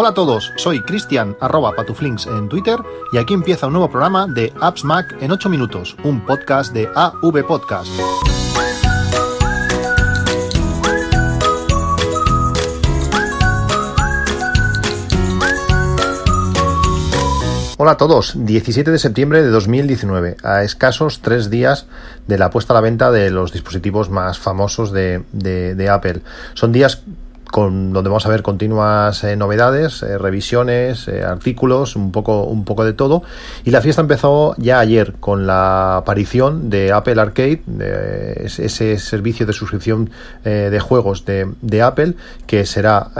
Hola a todos, soy Cristian arroba patuflinks en Twitter y aquí empieza un nuevo programa de Apps Mac en 8 minutos, un podcast de AV Podcast. Hola a todos, 17 de septiembre de 2019, a escasos tres días de la puesta a la venta de los dispositivos más famosos de, de, Apple. Son días con, donde vamos a ver continuas eh, novedades, eh, revisiones, eh, artículos, un poco, un poco de todo. Y la fiesta empezó ya ayer con la aparición de Apple Arcade, ese servicio de suscripción de juegos de, de, Apple, que será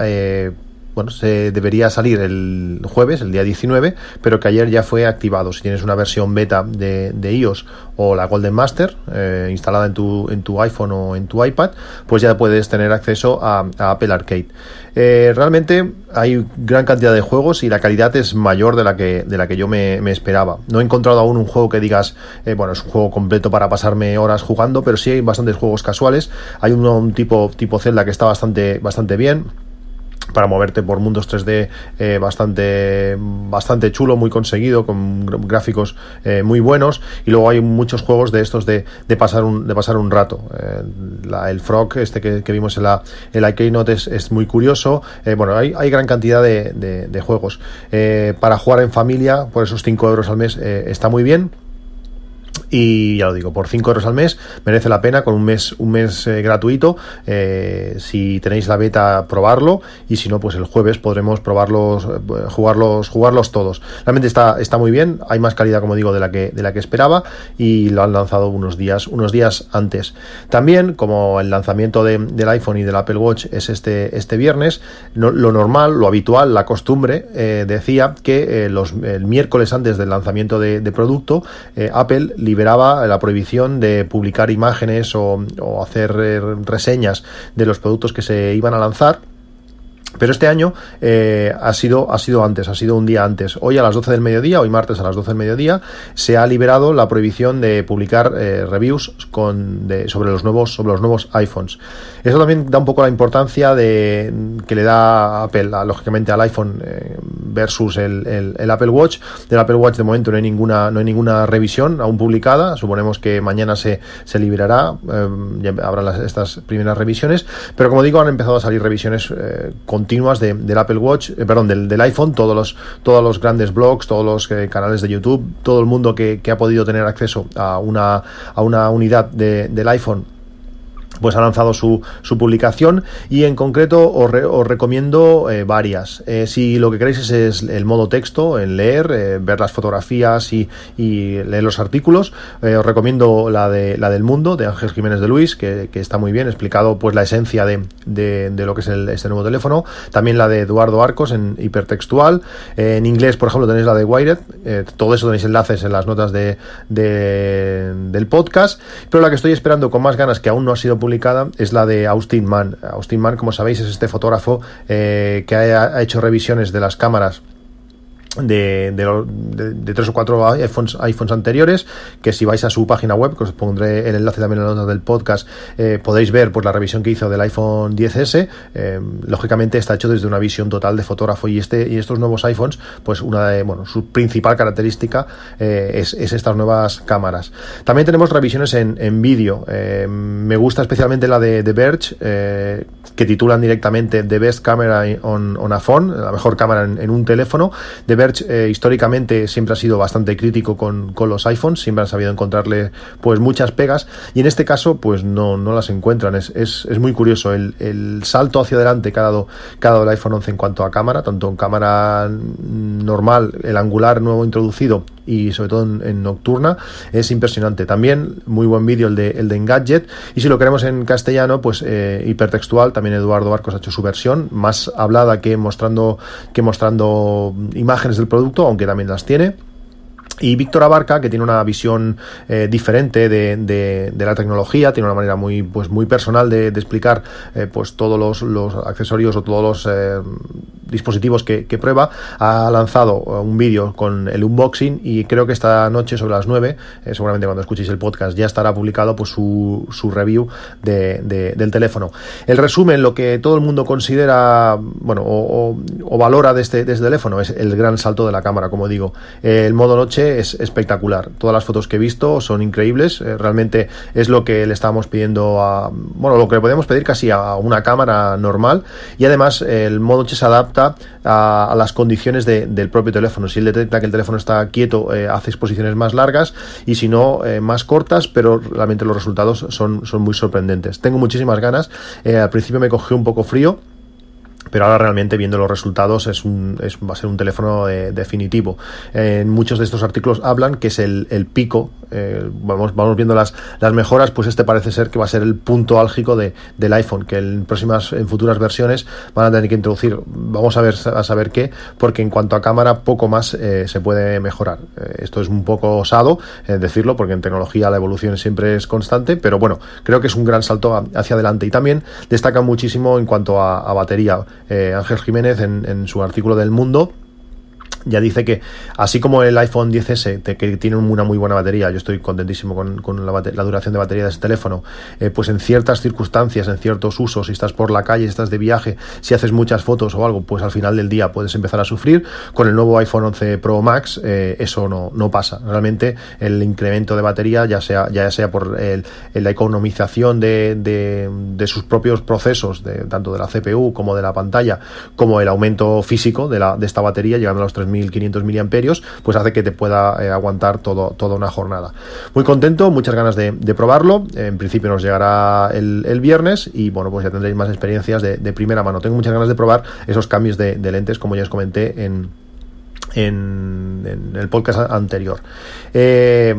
bueno, se debería salir el jueves, el día 19, pero que ayer ya fue activado. Si tienes una versión beta de, iOS o la Golden Master eh, instalada en tu, en tu iPhone o en tu iPad, pues ya puedes tener acceso a, Apple Arcade. Eh, realmente hay gran cantidad de juegos y la calidad es mayor de la que, de la que yo me, esperaba. No he encontrado aún un juego que digas, eh, bueno, es un juego completo para pasarme horas jugando, pero sí hay bastantes juegos casuales. Hay un tipo, tipo Zelda que está bastante, bastante bien para moverte por mundos 3D eh, bastante bastante chulo, muy conseguido, con gráficos eh, muy buenos y luego hay muchos juegos de estos de, de pasar un de pasar un rato. Eh, el Frog este que, vimos en la, en la Keynote es, es muy curioso. bueno, hay, hay, gran cantidad de, de, de juegos. para jugar en familia, por esos 5 euros al mes, está muy bien y ya lo digo, por 5 euros al mes merece la pena con un mes, un mes eh, gratuito. Eh, si tenéis la beta, probarlo y si no, pues el jueves podremos probarlos, eh, jugarlos, jugarlos todos. Realmente está, está muy bien, hay más calidad, como digo, de la que, de la que esperaba y lo han lanzado unos días, unos días antes. También, como el lanzamiento del iPhone y del Apple Watch es este, este viernes, lo normal, lo habitual, la costumbre, decía que los, el miércoles antes del lanzamiento de, de producto, Apple liberaba la prohibición de publicar imágenes o, o hacer eh, reseñas de los productos que se iban a lanzar pero este año eh, ha, sido, ha sido antes, ha sido un día antes. Hoy a las 12 del mediodía, hoy martes a las 12 del mediodía, se ha liberado la prohibición de publicar eh, reviews sobre, los nuevos, sobre los nuevos iPhones. Eso también da un poco la importancia de, que le da Apple, lógicamente, al iPhone eh, versus el, el, Apple Watch. Del Apple Watch de momento no hay ninguna, no hay ninguna revisión aún publicada. Suponemos que mañana se, se liberará, ya habrá estas primeras revisiones. Pero como digo, han empezado a salir revisiones con continuas de, del Apple Watch, eh, perdón, del, del, iPhone, todos los, todos los grandes blogs, todos los eh, canales de YouTube, todo el mundo que, que, ha podido tener acceso a una, a una unidad de, del iPhone pues ha lanzado su, su publicación y en concreto os, os recomiendo eh, varias. Eh, si lo que queréis es, el modo texto, en leer, eh, ver las fotografías y, leer los artículos, os recomiendo la, de, la del mundo de Ángel Jiménez de Luis, que, que está muy bien explicado pues la esencia de, de, lo que es el, este nuevo teléfono. También la de Eduardo Arcos en hipertextual. en inglés, por ejemplo, tenéis la de Wired. todo eso tenéis enlaces en las notas de, del podcast. Pero la que estoy esperando con más ganas, que aún no ha sido publicada, publicada es la de Austin Mann. Austin Mann, como sabéis, es este fotógrafo eh, que ha, hecho revisiones de las cámaras de, de, tres o cuatro iPhones, anteriores, que si vais a su página web, que os pondré el enlace también en la nota del podcast, eh, podéis ver pues, la revisión que hizo del iPhone 10S. Eh, lógicamente está hecho desde una visión total de fotógrafo y este y estos nuevos iPhones, pues una de, bueno, su principal característica eh, es, estas nuevas cámaras. También tenemos revisiones en, en vídeo. me gusta especialmente la de, de Verge, que titulan directamente The Best Camera on, on a Phone, la mejor cámara en, un teléfono. De Verge eh, históricamente siempre ha sido bastante crítico con, los iPhones, siempre han sabido encontrarle pues muchas pegas y en este caso pues no, no las encuentran. Es, es, es muy curioso el, el, salto hacia adelante que ha, dado, el iPhone 11 en cuanto a cámara, tanto en cámara normal, el angular nuevo introducido y sobre todo en, nocturna es impresionante. También muy buen vídeo el de, el de Engadget y si lo queremos en castellano pues eh, hipertextual, también Eduardo Barcos ha hecho su versión, más hablada que mostrando, que mostrando imágenes del producto, aunque también las tiene. Y Víctor Abarca, que tiene una visión eh, diferente de, de, la tecnología, tiene una manera muy, pues, muy personal de, explicar eh, pues, todos los, accesorios o todos los, eh, dispositivos que, prueba, ha lanzado un vídeo con el unboxing y creo que esta noche sobre las 9, eh, seguramente cuando escuchéis el podcast, ya estará publicado pues su, su review de, del teléfono. El resumen, lo que todo el mundo considera, bueno, o, valora de este, de este, teléfono es el gran salto de la cámara, como digo. el modo noche es espectacular. Todas las fotos que he visto son increíbles. Eh, realmente es lo que le estábamos pidiendo a, bueno, lo que podemos pedir casi a una cámara normal. Y además el modo noche se adapta a, las condiciones del propio teléfono. Si él detecta que el teléfono está quieto, eh, hace exposiciones más largas y si no, eh, más cortas, pero realmente los resultados son, son muy sorprendentes. Tengo muchísimas ganas. al principio me cogió un poco frío pero ahora realmente viendo los resultados es un, es, va a ser un teléfono eh, definitivo. en muchos de estos artículos hablan que es el, el pico, eh, vamos, vamos viendo las, las mejoras, pues este parece ser que va a ser el punto álgico de, del iPhone, que en próximas, en futuras versiones van a tener que introducir, vamos a ver a saber qué, porque en cuanto a cámara poco más eh, se puede mejorar. esto es un poco osado decirlo, porque en tecnología la evolución siempre es constante, pero bueno, creo que es un gran salto hacia adelante y también destaca muchísimo en cuanto a, a batería. Eh, Ángel Jiménez en, en su artículo del Mundo ya dice que así como el iPhone 10S, que tiene una muy buena batería, yo estoy contentísimo con, la, duración de batería de ese teléfono, eh, pues en ciertas circunstancias, en ciertos usos, si estás por la calle, si estás de viaje, si haces muchas fotos o algo, pues al final del día puedes empezar a sufrir. Con el nuevo iPhone 11 Pro Max eh, eso no, no pasa. Realmente el incremento de batería, ya sea, ya sea por la economización de, de, sus propios procesos, de, tanto de la CPU como de la pantalla, como el aumento físico de, la, de esta batería, llegando a los 3.000 1500 miliamperios, pues hace que te pueda eh, aguantar todo, toda una jornada. Muy contento, muchas ganas de, probarlo. En principio nos llegará el, viernes y bueno, pues ya tendréis más experiencias de, primera mano. Tengo muchas ganas de probar esos cambios de, lentes, como ya os comenté en, en, el podcast anterior. Eh,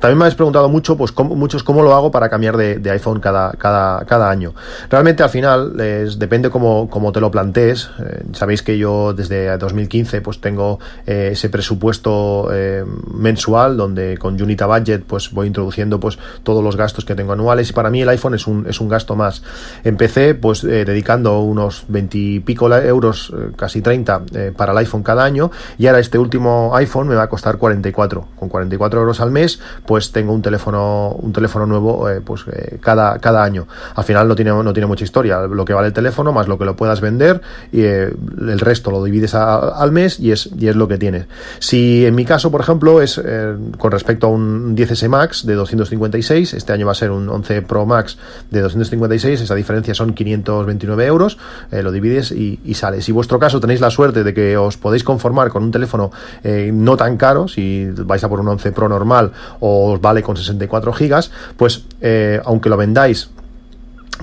también me habéis preguntado mucho, pues cómo, muchos cómo lo hago para cambiar de, iPhone cada, cada, cada, año. Realmente al final es, depende cómo, cómo, te lo plantees. Eh, sabéis que yo desde 2015 pues tengo eh, ese presupuesto eh, mensual donde con Unita Budget pues voy introduciendo pues todos los gastos que tengo anuales y para mí el iPhone es un, es un gasto más. Empecé pues dedicando unos 20 y pico euros, casi 30 para el iPhone cada año y ahora este último iPhone me va a costar 44. Con 44 euros al mes pues tengo un teléfono, un teléfono nuevo eh, pues eh, cada, cada año. Al final no tiene, no tiene mucha historia, lo que vale el teléfono más lo que lo puedas vender y eh, el resto lo divides al mes y es, y es lo que tienes. Si en mi caso, por ejemplo, es con respecto a un 10S Max de 256, este año va a ser un 11 Pro Max de 256, esa diferencia son 529 euros, lo divides y, y, sale. Si vuestro caso tenéis la suerte de que os podéis conformar con un teléfono no tan caro, si vais a por un 11 Pro normal o os vale con 64 gigas, pues eh, aunque lo vendáis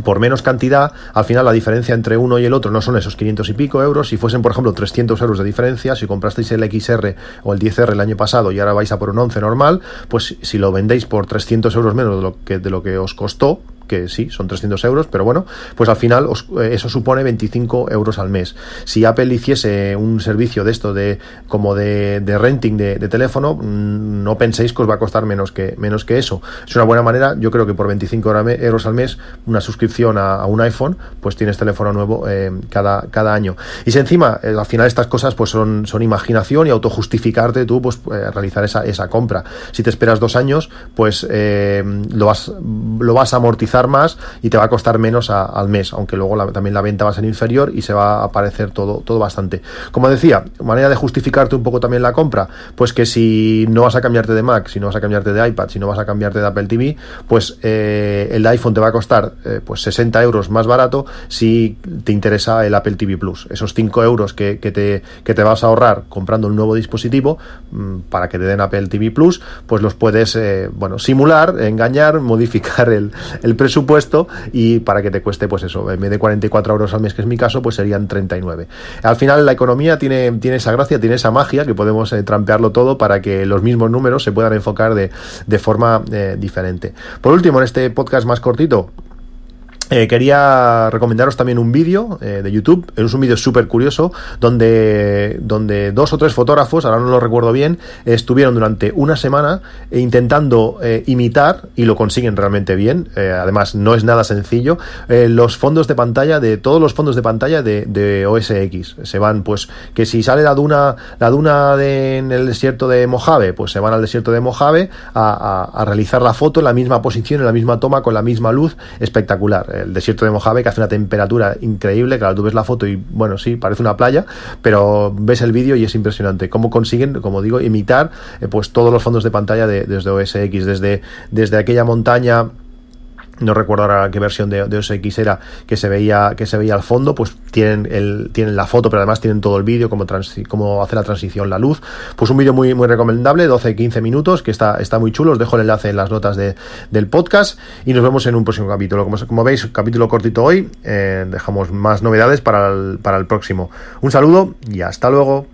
por menos cantidad, al final la diferencia entre uno y el otro no son esos 500 y pico euros. Si fuesen, por ejemplo, 300 euros de diferencia, si comprasteis el XR o el 10R el año pasado y ahora vais a por un 11 normal, pues si lo vendéis por 300 euros menos de lo que, de lo que os costó, que sí, son 300 euros, pero bueno, pues al final eh, eso supone 25 euros al mes. Si Apple hiciese un servicio de esto de como de, renting de, teléfono, mm, no penséis que os va a costar menos que, menos que eso. Es una buena manera, yo creo que por 25 euros al mes, una suscripción a, un iPhone, pues tienes teléfono nuevo eh, cada, cada año. Y si encima, eh, al final estas cosas pues son, son imaginación y autojustificarte tú, pues realizar esa, esa compra. Si te esperas dos años, pues lo, vas, lo vas a amortizar más y te va a costar menos al mes, aunque luego también la venta va a ser inferior y se va a aparecer todo, todo bastante. Como decía, manera de justificarte un poco también la compra, pues que si no vas a cambiarte de Mac, si no vas a cambiarte de iPad, si no vas a cambiarte de Apple TV, pues eh, el iPhone te va a costar eh, pues 60 euros más barato si te interesa el Apple TV Plus. Esos 5 euros que, te, que te vas a ahorrar comprando un nuevo dispositivo mm, para que te den Apple TV Plus, pues los puedes eh, bueno, simular, engañar, modificar el, el precio presupuesto y para que te cueste, pues eso, en vez de 44 euros al mes, que es mi caso, pues serían 39. Al final la economía tiene, tiene esa gracia, tiene esa magia que podemos eh, trampearlo todo para que los mismos números se puedan enfocar de, de forma eh, diferente. Por último, en este podcast más cortito, eh, quería recomendaros también un vídeo eh, de YouTube, es un vídeo súper curioso, donde, donde dos o tres fotógrafos, ahora no lo recuerdo bien, estuvieron durante una semana intentando eh, imitar, y lo consiguen realmente bien, además no es nada sencillo, los fondos de pantalla de todos los fondos de pantalla de, de, OSX. Se van, pues, que si sale la duna, la duna de, en el desierto de Mojave, pues se van al desierto de Mojave a realizar la foto en la misma posición, en la misma toma, con la misma luz, espectacular el desierto de Mojave, que hace una temperatura increíble. Claro, tú ves la foto y, bueno, sí, parece una playa, pero ves el vídeo y es impresionante. Cómo consiguen, como digo, imitar eh, pues todos los fondos de pantalla de, desde OSX, desde, desde aquella montaña no recuerdo ahora qué versión de, de, OS X era que se veía que se veía al fondo pues tienen el tienen la foto pero además tienen todo el vídeo como cómo hace la transición la luz. Pues un vídeo muy muy recomendable 12-15 minutos que está está muy chulo. Os dejo el enlace en las notas de, del podcast y nos vemos en un próximo capítulo. Como, como veis capítulo cortito hoy eh, dejamos más novedades para el, para el próximo. Un saludo y hasta luego